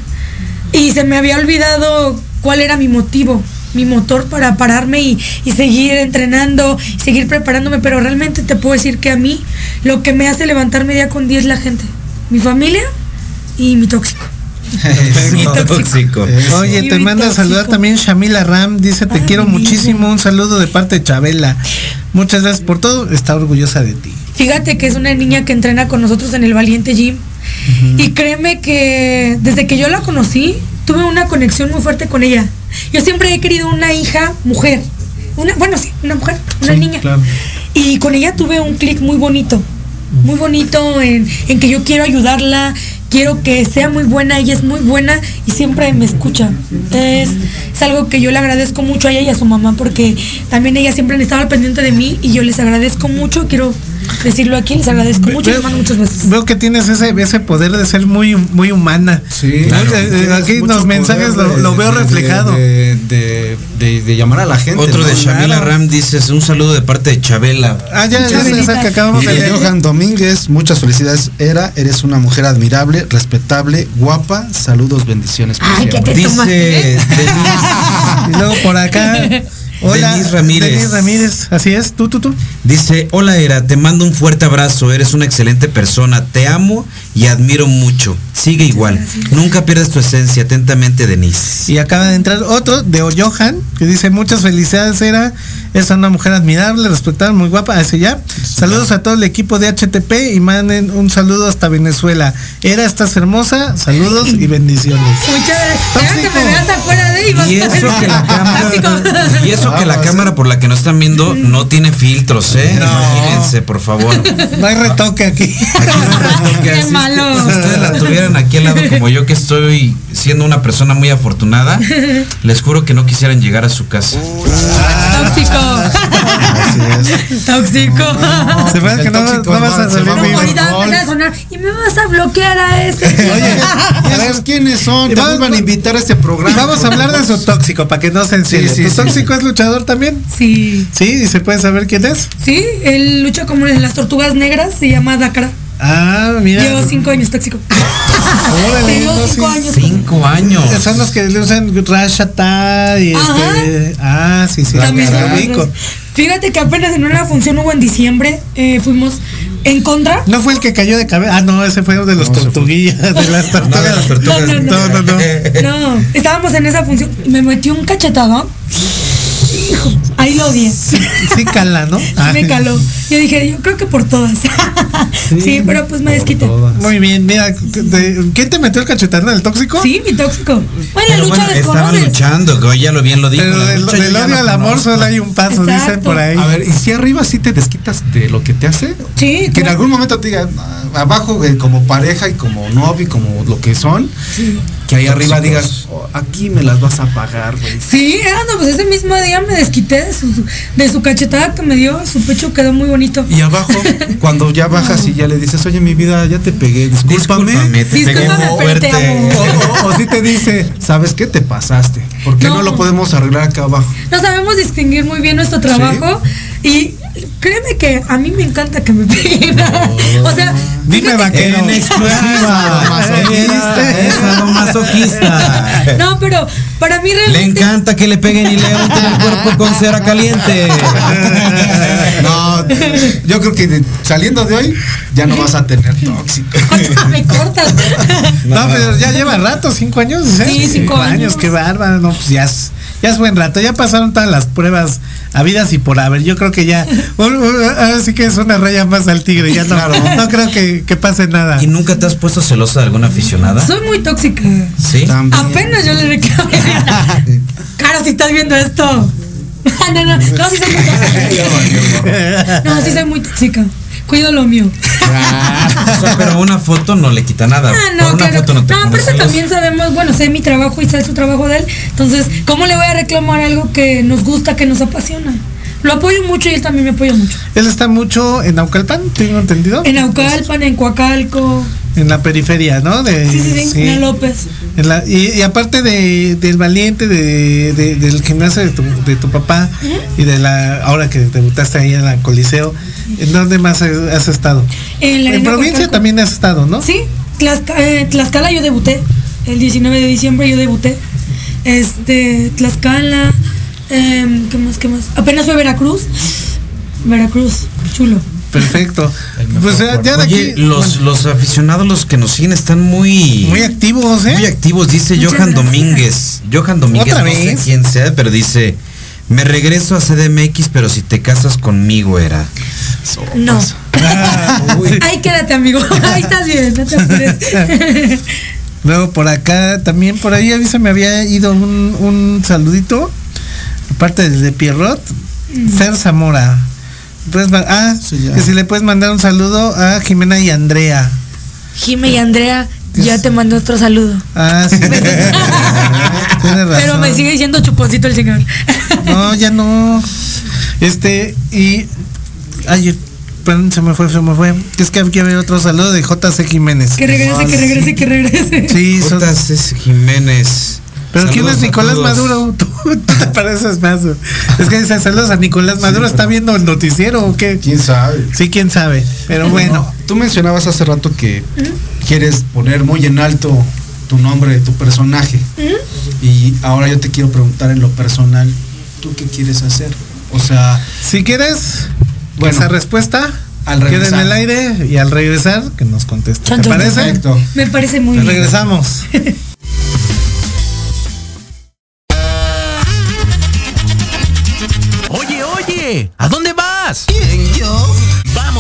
Y se me había olvidado cuál era mi motivo, mi motor para pararme y, y seguir entrenando, y seguir preparándome. Pero realmente te puedo decir que a mí lo que me hace levantarme día con día es la gente. Mi familia y mi tóxico. (laughs) Mi tóxico. Tóxico. Oye, te manda a saludar también Shamila Ram, dice te Ay, quiero muchísimo, un saludo de parte de Chabela. Muchas gracias por todo, está orgullosa de ti. Fíjate que es una niña que entrena con nosotros en el Valiente Gym. Y créeme que desde que yo la conocí, tuve una conexión muy fuerte con ella. Yo siempre he querido una hija mujer. Una, bueno, sí, una mujer, una Sí, niña. claro. Y con ella tuve un clic muy bonito. Muy bonito en, en que yo quiero ayudarla, quiero que sea muy buena, ella es muy buena y siempre me escucha. Es, es algo que yo le agradezco mucho a ella y a su mamá porque también ella siempre han estado al pendiente de mí y yo les agradezco mucho. Quiero decirlo aquí. Les agradezco mucho y les mando muchos besos. Veo que tienes ese, ese poder de ser muy, muy humana. Sí, Claro. Eh, eh, Aquí los mensajes lo, de- lo veo reflejado. De, de, de- de llamar a la gente. Otro de. Shamila Ram dice, un saludo de parte de Chabela. Ah, ya, ya esa que acabamos Y de leer. Johan Domínguez, muchas felicidades. Era, eres una mujer admirable, respetable, guapa. Saludos, bendiciones. por Ay, que siempre. te Dice. Denise, Y luego por acá. Hola, Denise Ramírez. Denise Ramírez, así es, tú, tú, tú. dice, hola Era, te mando un fuerte abrazo, eres una excelente persona, te amo y admiro mucho. Sigue igual, nunca pierdas tu esencia, atentamente Denise. Y acaba de entrar otro de Johan, que dice muchas felicidades, era, es una mujer admirable, respetable, muy guapa, así ya. Saludos a todo el equipo de HTP y manden un saludo hasta Venezuela. Era, estás hermosa, saludos y bendiciones. Muchas gracias. que Tóxico. me veas afuera de y vas Y a eso que la cámara, y eso que la (laughs) cámara por la que no están viendo no tiene filtros, ¿eh? Imagínense, por favor. No hay retoque aquí. (laughs) Qué malo. (laughs) Si ustedes la tuvieran aquí al lado como yo que estoy siendo una persona muy afortunada, (laughs) les juro que no quisieran llegar a su casa. Tóxico. Tóxico. Se ve que no, vas a salir vivo. Ahorita a sonar y me vas a bloquear a este. Oye, ¿y (laughs) esos quiénes son? Te Vamos- vuelvan a invitar a este programa. vamos a hablar de su tóxico, para que no se encele. Sí, sí, ¿Tu sí. tóxico es luchador también? Sí. Sí, y se puede saber quién es. Sí, él lucha como en las tortugas negras, se llama Dakara. Ah, mira. Llevo cinco años tóxico. Órale, Llevo no, cinco sí. años. Cinco años. Son los que le usan Rashata y este. Ah, sí, sí. También. Fíjate que apenas en una función hubo en diciembre, eh, fuimos en contra. No fue el que cayó de cabeza. Ah, no, ese fue uno de los tortuguillas, de las (laughs) No, tortugas. tortugas. No, no, No, no, no. No, estábamos en esa función me metió un cachetadón. Hijo, ahí lo odié. Sí cala, ¿no? (laughs) Sí me caló. Yo dije, yo creo que por todas. Sí, (laughs) pero pues me desquité. Muy bien, mira, ¿quién te metió el cachetadón? ¿El tóxico? Sí, mi tóxico. Bueno, la Pero lucha bueno, estaban desconoces. luchando, que ya lo bien lo dijo. Pero la del, lucha odio al amor conozco. solo hay un paso, Exacto. dicen por ahí. A ver, ¿y si arriba sí te desquitas de lo que te hace? Sí, Que en algún momento te digan, ah, abajo eh, como pareja y como novio y como lo que son, que ahí arriba digas, "Oh, aquí me las vas a pagar, güey. Sí, ah, no, pues ese mismo día me desquité de su, de su cachetada que me dio, su pecho quedó muy bonito. Y abajo, cuando ya bajas y ya le dices, oye, mi vida, ya te pegué, discúlpame. Discúlpame, te fuerte. O, o- o si te dice, ¿sabes qué? Te pasaste. ¿Por qué no, No. lo podemos arreglar acá abajo? No sabemos distinguir muy bien nuestro trabajo y créeme que a mí me encanta que me (laughs) peguen. o sea, Dime vaquero. En exclusiva. Masoquista. Es masoquista. no, pero para mí Le realmente encanta que le peguen y le unten el cuerpo con cera caliente. (laughs) No, yo creo que saliendo de hoy ya no vas a tener tóxico. (laughs) me cortas. No, pero ya lleva rato, cinco años. ¿sí? Sí, cinco años. qué bárbaro. No, pues ya es, ya es buen rato. Ya pasaron todas las pruebas habidas y por haber. Yo creo que ya, (laughs) un- un- ahora sí que es una raya más al tigre. Ya no, no creo que, que pase nada. ¿Y nunca te has puesto celosa de alguna aficionada? Soy muy tóxica. Sí. También. Apenas yo le reclamo. (laughs) Cara, si estás viendo esto. (laughs) no, no, no, sí soy muy tóxica. No, sí soy muy tóxica. Cuido lo mío. O sea, (laughs) pero una foto no le quita nada. Ah, no, Por una claro. foto no te No, aparte celosa. también sabemos, bueno, sé mi trabajo y sé su trabajo de él. Entonces, ¿cómo le voy a reclamar algo que nos gusta, que nos apasiona? Lo apoyo mucho y él también me apoya mucho. Él está mucho en Naucalpan, tengo entendido. En Aucalpan, en Coacalco. En la periferia, ¿no? De, Sí, sí, sí, en López. En la- y, y aparte de, del valiente, de, de- del gimnasio de tu, de tu papá y de la ahora que debutaste ahí en la Coliseo, ¿en dónde más has estado? En, la En provincia también has estado, ¿no? Sí, Tlaxca- eh, Tlaxcala yo debuté. El 19 de diciembre yo debuté. Este, Tlaxcala. em, ¿Qué más? ¿Qué más? Apenas fue Veracruz. Veracruz, chulo. Perfecto. Pues ya, ya de Oye, aquí los, los aficionados, los que nos siguen, están muy... muy activos, ¿eh? Muy activos, dice Muchas Johan gracias. Domínguez. Johan Domínguez, ¿Otra no sé quién sea, pero dice, me regreso a CDMX, pero si te casas conmigo era. No. Ahí (laughs) quédate, amigo. (laughs) Ahí estás bien, no te apures. (laughs) Luego por acá, también por ahí a mí se me había ido un, un saludito, aparte del de Pierrot, Fer Zamora. Ma- ah, Sí, que si le puedes mandar un saludo a Jimena y Andrea. Jime y Andrea, ya te mandé otro saludo. Ah, sí. (laughs) Tienes razón. Pero me sigue diciendo chuponcito el señor. No, ya no. Este, y. Ay, perdón, se me fue, se me fue. Es que había haber otro saludo de JC Jiménez. Que regrese, que regrese, que regrese. Sí, son- Jotas Jiménez. Pero ¿quién Saludos es a Nicolás todos. Maduro? Tú, (laughs) tú te pareces más. Es que dice saludos a Nicolás Maduro. ¿Está viendo el noticiero o qué? ¿Quién sabe? Sí, quién sabe. Pero bueno. No, tú mencionabas hace rato que quieres poner muy en alto tu nombre, tu personaje. Y ahora yo te quiero preguntar en lo personal, ¿tú qué quieres hacer? O sea, Si quieres Bueno, esa respuesta, al queda en regresar. el aire y al regresar que nos conteste. ¿Te parece? Perfecto. Me parece muy Pues bien. regresamos. (laughs) Oye, oye, ¿a dónde vas? ¿Quién, yo?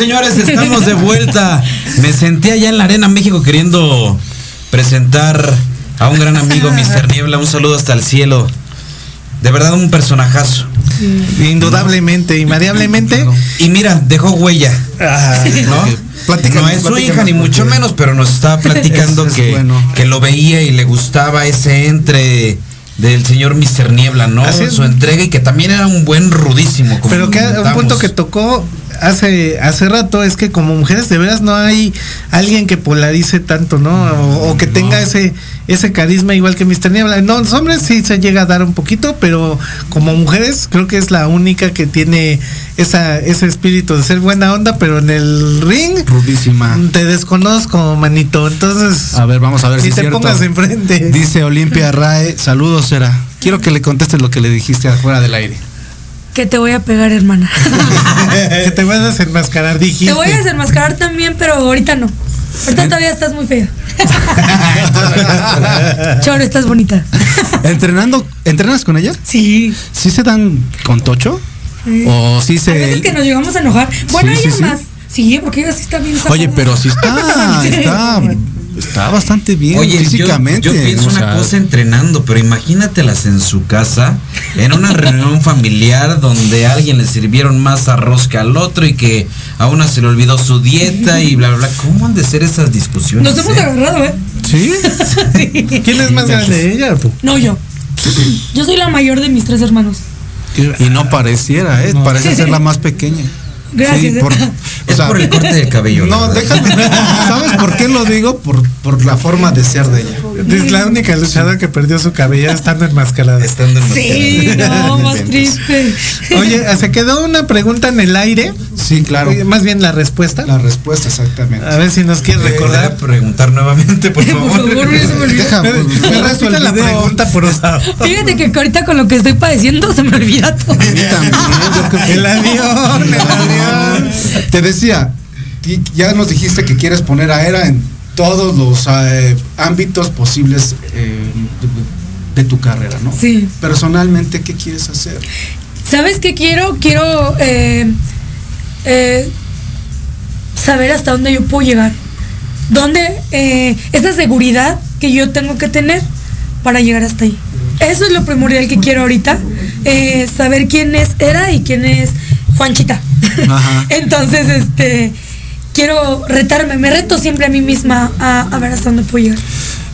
Señores, estamos de vuelta. Me sentí allá en la Arena México queriendo presentar a un gran amigo, Mr. Niebla. Un saludo hasta el cielo. De verdad, un personajazo. Indudablemente, invariablemente. Y mira, dejó huella. Ah, ¿no? No es su hija ni mucho porque- menos, pero nos estaba (laughs) platicando es que, bueno. que lo veía y le gustaba ese entre del señor Mr. Niebla, ¿no? Así. Su entrega y que también era un buen rudísimo. como Pero que un punto que tocó hace hace rato es que como mujeres de veras no hay alguien que polarice tanto, ¿no? O, o que tenga ese ese carisma igual que Mr. Niebla. No, los hombres sí se llega a dar un poquito, pero como mujeres creo que es la única que tiene esa ese espíritu de ser buena onda, pero en el ring Rudísima. te desconozco, manito. Entonces, A ver, vamos a ver si es te cierto. pongas enfrente. Dice Olimpia Rae, saludos, Sera. Quiero que le contestes lo que le dijiste afuera del aire. Que te voy a pegar, hermana. (laughs) que te vas a desenmascarar, dijiste. Te voy a desenmascarar también, pero ahorita no. Ahorita todavía estás muy fea. (laughs) Choro, estás bonita. ¿Entrenando, ¿Entrenas con ella? Sí. ¿Sí se dan con tocho? Sí. ¿O sí A veces se.? que nos llegamos a enojar. Bueno, Sí, ella sí. más. Sí, porque ella sí está bien. Oye, pero sí está, (laughs) está, está bastante bien Oye, yo- físicamente. Yo, pienso o una cosa entrenando, pero imagínatelas en su casa, en una reunión familiar donde a alguien le sirvieron más arroz que al otro y que a una se le olvidó su dieta y bla, bla, bla. ¿Cómo han de ser esas discusiones? Nos hemos eh? agarrado, ¿eh? ¿Sí? (laughs) ¿Quién es más grande, ella? No, yo. Yo soy la mayor de mis tres hermanos. Y no pareciera, ¿eh? Parece ser la más pequeña. Gracias. Sí, por, (laughs) o Es sea, por el corte de cabello. No, déjame. ¿Sabes por qué lo digo? Por, por la forma de ser de ella. Es la única luchadora que perdió su cabello estando enmascarada. Estando en Sí, no, más triste. Oye, (laughs) se quedó una pregunta en el aire. Sí, claro. Oye, Más bien la respuesta. La respuesta, exactamente. A ver si nos quieres Recordar preguntar nuevamente, por (laughs) Por favor. favor, ya se me olvidó. Deja, Me, pues, me la pregunta por favor. Fíjate que ahorita con lo que estoy padeciendo se me olvida todo. A mí también, yo creo que- El avión, el avión. Te decía, ya nos dijiste que quieres poner a Era en todos los eh, ámbitos posibles eh, de, de tu carrera, ¿no? Sí. Personalmente, ¿qué quieres hacer? ¿Sabes qué quiero? Quiero eh, saber hasta dónde yo puedo llegar. ¿Dónde? esa seguridad que yo tengo que tener para llegar hasta ahí. Eso es lo primordial que quiero ahorita. saber quién es Era y quién es Juanchita. Ajá. (laughs) Entonces, este, quiero retarme, me reto siempre a mí misma a, a ver hasta dónde puedo llegar.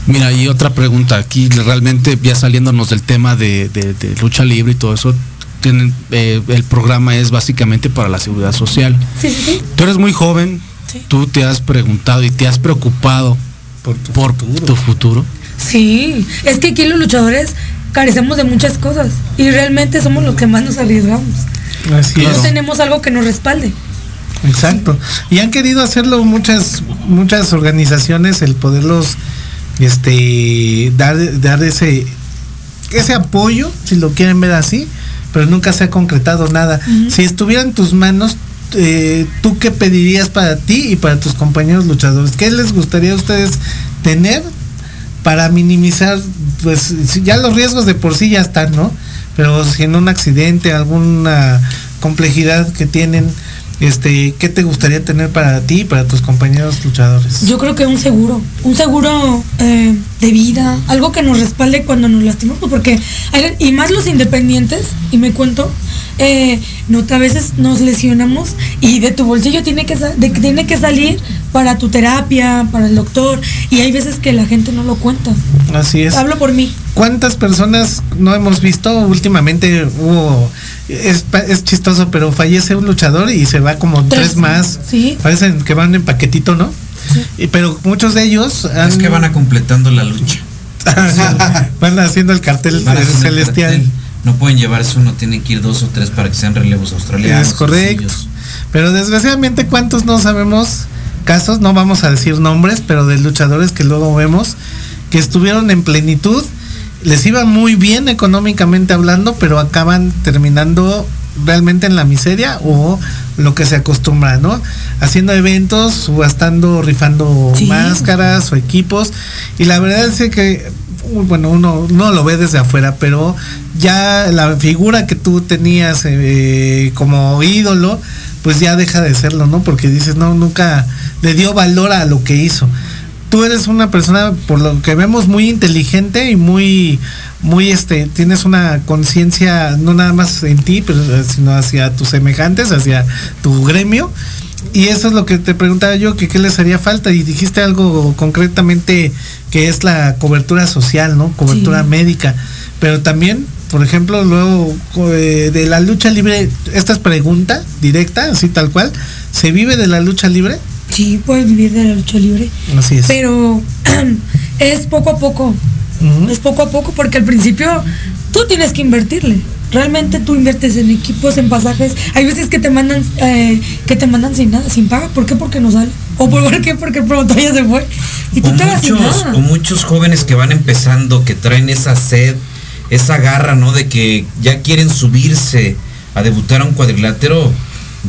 Mira, y otra pregunta aquí, realmente ya saliéndonos del tema de, de- de lucha libre y todo eso, tienen, eh, el programa es básicamente para la seguridad social. Sí, sí, sí. Tú eres muy joven, Sí. tú te has preguntado y te has preocupado Por tu por futuro. tu futuro. Sí, es que aquí los luchadores carecemos de muchas cosas y realmente somos los que más nos arriesgamos. Así No es. tenemos algo que nos respalde. Exacto. Y han querido hacerlo muchas muchas organizaciones el poderlos este dar dar ese ese apoyo, si lo quieren ver así, pero nunca se ha concretado nada. Si estuviera en tus manos, eh, ¿tú qué pedirías para ti y para tus compañeros luchadores? ¿Qué les gustaría a ustedes tener para minimizar, pues ya los riesgos de por sí ya están, ¿no? Pero si en un accidente, alguna complejidad que tienen, este, ¿qué te gustaría tener para ti y para tus compañeros luchadores? Yo creo que un seguro, un seguro eh, de vida, algo que nos respalde cuando nos lastimamos, porque y más los independientes, y me cuento, eh, no a veces nos lesionamos y de tu bolsillo tiene que de- tiene que salir para tu terapia, para el doctor, y hay veces que la gente no lo cuenta. Así es. Hablo por mí. ¿Cuántas personas no hemos visto? Últimamente hubo, es, pa- es chistoso, pero fallece un luchador y se va como tres, Tres. más. Sí. Parecen que van en paquetito, ¿no? Y- pero muchos de ellos han- Es que van a completando la lucha. van haciendo el cartel el celestial. cartel. No pueden llevarse uno, tienen que ir dos o tres para que sean relevos australianos. Es correcto. sencillos. Pero desgraciadamente, ¿cuántos no sabemos casos? No vamos a decir nombres, pero de luchadores que luego vemos que estuvieron en plenitud, les iba muy bien económicamente hablando, pero acaban terminando realmente en la miseria o lo que se acostumbra, ¿no? Haciendo eventos, subastando, rifando Sí. máscaras o equipos. Y la verdad es que, bueno, uno no lo ve desde afuera, pero ya la figura que tú tenías eh, como ídolo, pues ya deja de serlo, ¿no? Porque dices, no, nunca le dio valor a lo que hizo. Tú eres una persona, por lo que vemos, muy inteligente y muy, muy, este, tienes una conciencia no nada más en ti, pero, sino hacia tus semejantes, hacia tu gremio. Y eso es lo que te preguntaba yo, que qué les haría falta. Y dijiste algo concretamente que es la cobertura social, ¿no? Cobertura Sí. médica. Pero también, por ejemplo, luego eh, de la lucha libre, esta es pregunta directa, así tal cual. ¿Se vive de la lucha libre? Sí, puedes vivir de la lucha libre. Así es. Pero (clears throat) es poco a poco. Es poco a poco porque al principio tú tienes que invertirle. Realmente tú inviertes en equipos, en pasajes. Hay veces que te mandan eh, que te mandan sin nada, sin paga. ¿Por qué? Porque no sale. ¿O por qué? (laughs) Porque el promotor ya se fue. Y tú O te vas sin muchos, nada. o muchos jóvenes que van empezando, que traen esa sed, esa garra, ¿no? De que ya quieren subirse a debutar a un cuadrilátero.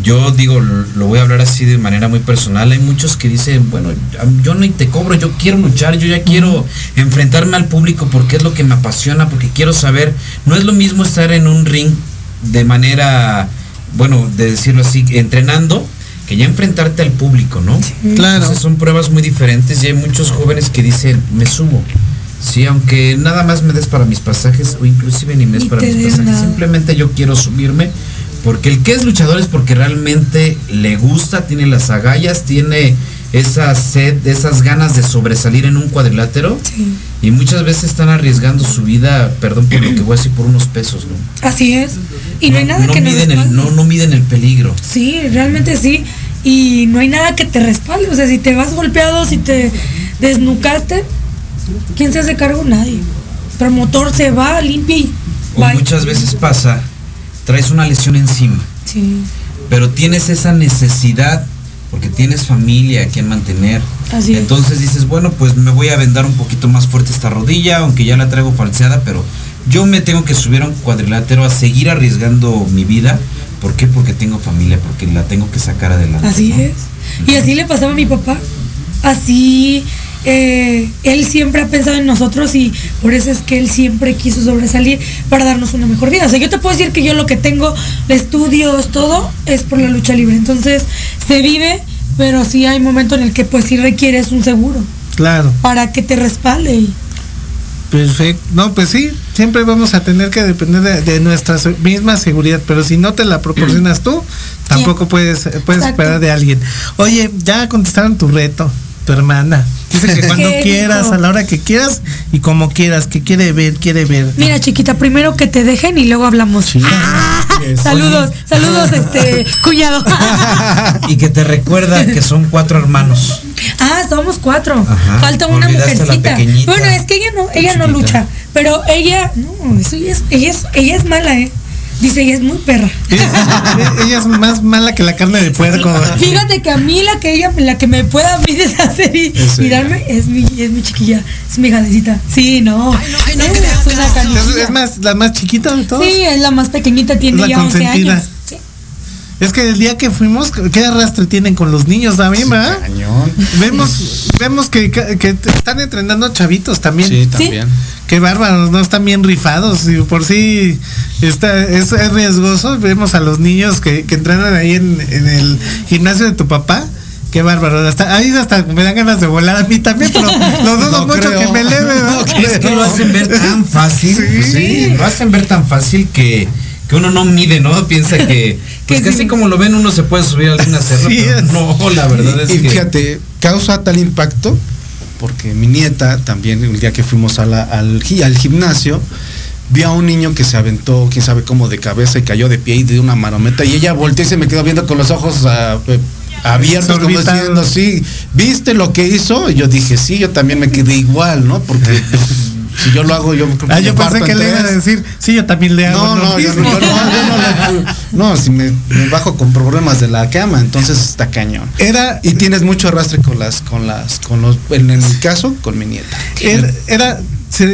Yo digo, lo voy a hablar así de manera muy personal. Hay muchos que dicen, bueno, yo no te cobro, yo quiero luchar, yo ya quiero enfrentarme al público porque es lo que me apasiona, porque quiero saber. No es lo mismo estar en un ring de manera, bueno, de decirlo así, entrenando, que ya enfrentarte al público, ¿no? Claro. son pruebas muy diferentes y hay muchos jóvenes que dicen, me subo. Sí, aunque nada más me des para mis pasajes o inclusive ni me des para mis pasajes, simplemente yo quiero subirme porque el que es luchador es porque realmente le gusta, tiene las agallas, tiene esa sed, esas ganas de sobresalir en un cuadrilátero. Y muchas veces están arriesgando su vida, perdón por lo que voy a decir, por unos pesos, ¿no? Así es. Y no, hay nada que miden el, no, no miden el peligro. Sí, realmente sí. Y no hay nada que te respalde. O sea, si te vas golpeado, si te desnucaste, ¿quién se hace cargo? Nadie. Promotor se va, limpia y. O muchas veces pasa traes una lesión encima. Sí. Pero tienes esa necesidad porque tienes familia a quien mantener. Así Entonces dices, bueno, pues me voy a vendar un poquito más fuerte esta rodilla, aunque ya la traigo falseada, pero yo me tengo que subir a un cuadrilátero a seguir arriesgando mi vida. ¿Por qué? Porque tengo familia, porque la tengo que sacar adelante. Así es. Y así le pasaba a mi papá. Así eh, él siempre ha pensado en nosotros y por eso es que él siempre quiso sobresalir para darnos una mejor vida. O sea, yo te puedo decir que yo lo que tengo de estudios, todo, es por la lucha libre. Entonces, se vive, pero sí hay momentos en el que pues sí requieres un seguro. Claro. Para que te respalde. Perfecto. No, pues sí, siempre vamos a tener que depender de, nuestra misma seguridad, pero si no te la proporcionas tú, tampoco puedes, puedes esperar de alguien. Oye, ya contestaron tu reto tu hermana. Dice que (laughs) cuando quieras, a la hora que quieras y como quieras, que quiere ver, quiere ver. Mira, chiquita, primero que te dejen y luego hablamos. (laughs) saludos, saludos, este, (laughs) cuñado. y que te recuerda que son cuatro hermanos. Ah, somos cuatro. Falta una mujercita. Bueno, es que ella no, ella no lucha, pero ella, no, eso es, ella es, ella es mala, eh. Dice, ella es muy perra. (laughs) ella es más mala que la carne de puerco. Fíjate que a mí la que ella, la que me pueda a mí deshacer y, darme es mi, es mi chiquilla, es mi gadecita. Sí, no. es, más, la más chiquita de todos. Sí, es la más pequeñita, tiene ya 11 años. Es que el día que fuimos, ¿qué arrastre tienen con los niños también, verdad? Vemos, vemos que, están entrenando chavitos también. Sí, también. Qué bárbaros, ¿no? Están bien rifados. Y por sí está, es, riesgoso. Vemos a los niños que, entrenan ahí en, el gimnasio de tu papá. Qué bárbaro. Hasta, ahí hasta me dan ganas de volar a mí también, pero lo dudo mucho que me leve. (laughs) No, es que lo hacen ver tan fácil. (laughs) sí, lo hacen ver tan fácil que que uno no mide, ¿no? Piensa que, (laughs) pues que así como lo ven uno se puede subir a alguna cerro, no, la verdad es y, que... fíjate, causa tal impacto, porque mi nieta también, el día que fuimos al, al gimnasio, vio a un niño que se aventó, quién sabe cómo, de cabeza y cayó de pie y de una marometa, y ella volteó y se me quedó viendo con los ojos ah, eh, abiertos, como diciendo, sí, ¿viste lo que hizo? Y yo dije, sí, yo también me quedé igual, ¿no? Porque... si yo lo hago, yo Ah, yo pensé que le iba a decir, sí, yo también le hago. No, no, yo, no, no, si me, bajo con problemas de la cama, entonces está cañón. Era, y tienes mucho arrastre con las, con las, con los, en el caso, con mi nieta. Era, era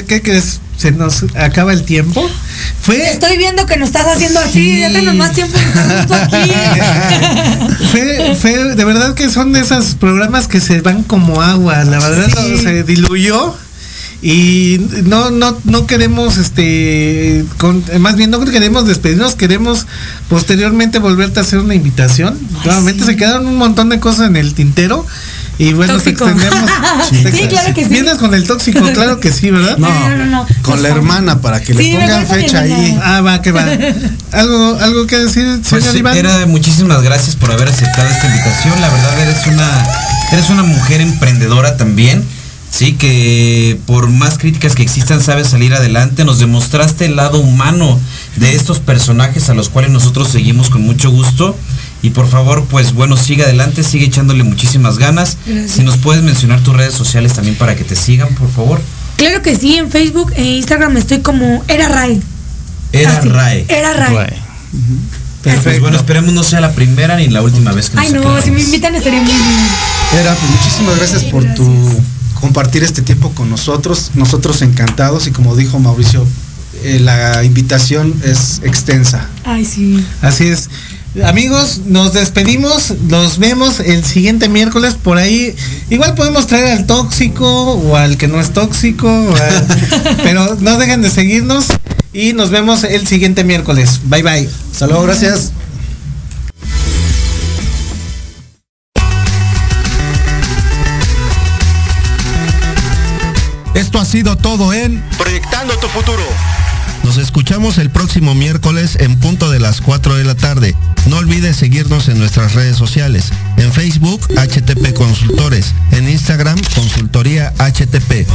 ¿qué crees? Se nos acaba el tiempo. Fue, Estoy viendo que nos estás haciendo así, ya tenemos más tiempo aquí. (laughs) fue, fue, de verdad que son de esos programas que se van como agua, la verdad se diluyó y no no no queremos este más bien no queremos despedirnos queremos posteriormente volverte a hacer una invitación. Nuevamente se quedaron un montón de cosas en el tintero y bueno tóxico. extendemos. (laughs) Sí, claro que sí. Vienes con el tóxico claro que sí verdad no, no, no, con la hermana para que le pongan fecha ahí. ah va que va. (laughs) Algo algo que decir pues señor Iván muchísimas gracias por haber aceptado esta invitación. La verdad eres una eres una mujer emprendedora también Sí, que por más críticas que existan sabes salir adelante, nos demostraste el lado humano de estos personajes a los cuales nosotros seguimos con mucho gusto. Y por favor, pues bueno, sigue adelante, sigue echándole muchísimas ganas. Si nos puedes mencionar tus redes sociales también para que te sigan, por favor. Claro que sí, en Facebook e Instagram estoy como Era Ray. Era Ray. Era Ray. Pues bueno, esperemos no sea la primera ni la última vez que nos Ay, no, si me invitan estaría muy bien. Era, pues muchísimas gracias por tu compartir este tiempo con nosotros. Nosotros encantados y como dijo Mauricio, eh, la invitación es extensa. Ay, sí. Así es. amigos, nos despedimos, nos vemos el siguiente miércoles por ahí. Igual podemos traer al tóxico o al que no es tóxico, (laughs) pero no dejen de seguirnos y nos vemos el siguiente miércoles. Bye bye. Saludos, gracias. Sido todo en Proyectando tu futuro. Nos escuchamos el próximo miércoles en punto de las 4 de la tarde. No olvides seguirnos en nuestras redes sociales. En Facebook, HTP Consultores. En Instagram, Consultoría HTP.